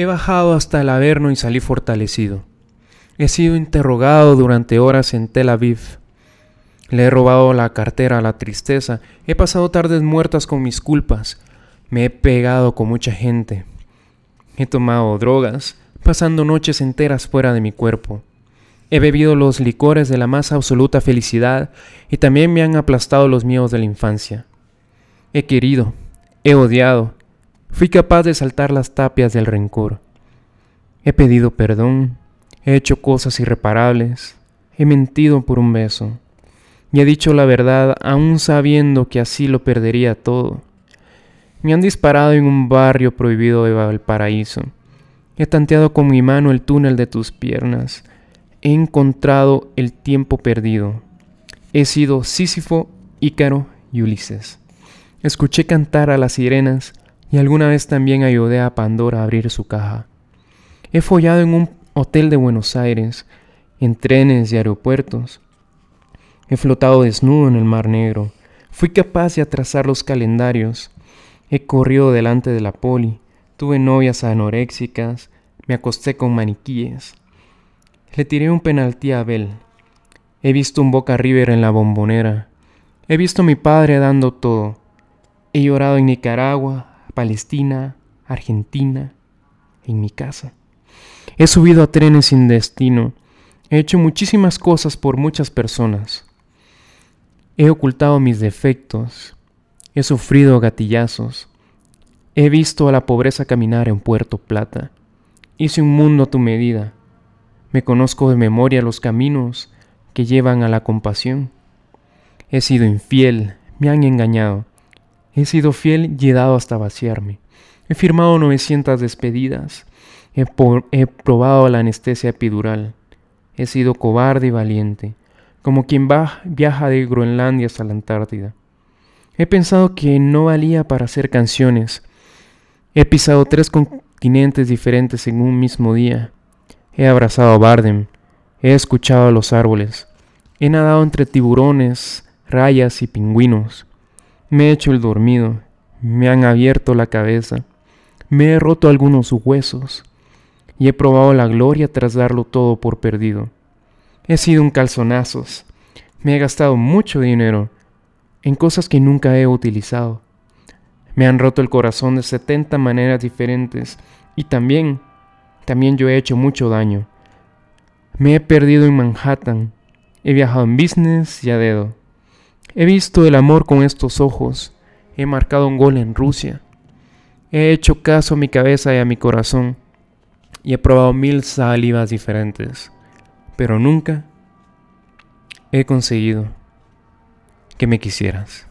He bajado hasta el Averno y salí fortalecido. He sido interrogado durante horas en Tel Aviv. Le he robado la cartera a la tristeza. He pasado tardes muertas con mis culpas. Me he pegado con mucha gente. He tomado drogas, pasando noches enteras fuera de mi cuerpo. He bebido los licores de la más absoluta felicidad y también me han aplastado los miedos de la infancia. He querido, he odiado, fui capaz de saltar las tapias del rencor. He pedido perdón, he hecho cosas irreparables, he mentido por un beso y he dicho la verdad aún sabiendo que así lo perdería todo. Me han disparado en un barrio prohibido de Valparaíso. He tanteado con mi mano el túnel de tus piernas he encontrado el tiempo perdido. He sido Sísifo, Ícaro y Ulises. Escuché cantar a las sirenas y alguna vez también ayudé a Pandora a abrir su caja. He follado en un hotel de Buenos Aires, en trenes y aeropuertos. He flotado desnudo en el Mar Negro. Fui capaz de atrasar los calendarios. He corrido delante de la poli. Tuve novias anoréxicas. Me acosté con maniquíes. Le tiré un penalti a Abel. He visto un Boca River en la bombonera. He visto a mi padre dando todo. He llorado en Nicaragua, Palestina, Argentina, en mi casa. He subido a trenes sin destino. He hecho muchísimas cosas por muchas personas. He ocultado mis defectos. He sufrido gatillazos. He visto a la pobreza caminar en Puerto Plata. Hice un mundo a tu medida. Me conozco de memoria los caminos que llevan a la compasión. He sido infiel, me han engañado. He sido fiel y he hasta vaciarme. He firmado 900 despedidas. He, he probado la anestesia epidural. He sido cobarde y valiente, como quien va, viaja de Groenlandia hasta la Antártida. He pensado que no valía para hacer canciones. He pisado tres continentes diferentes en un mismo día. He abrazado a Bardem, he escuchado a los árboles, he nadado entre tiburones, rayas y pingüinos. Me he hecho el dormido, me han abierto la cabeza, me he roto algunos huesos y he probado la gloria tras darlo todo por perdido. He sido un calzonazos, me he gastado mucho dinero en cosas que nunca he utilizado. Me han roto el corazón de 70 maneras diferentes y también también yo he hecho mucho daño. Me he perdido en Manhattan. He viajado en business y a dedo. He visto el amor con estos ojos. He marcado un gol en Rusia. He hecho caso a mi cabeza y a mi corazón. Y he probado mil salivas diferentes. Pero nunca he conseguido que me quisieras.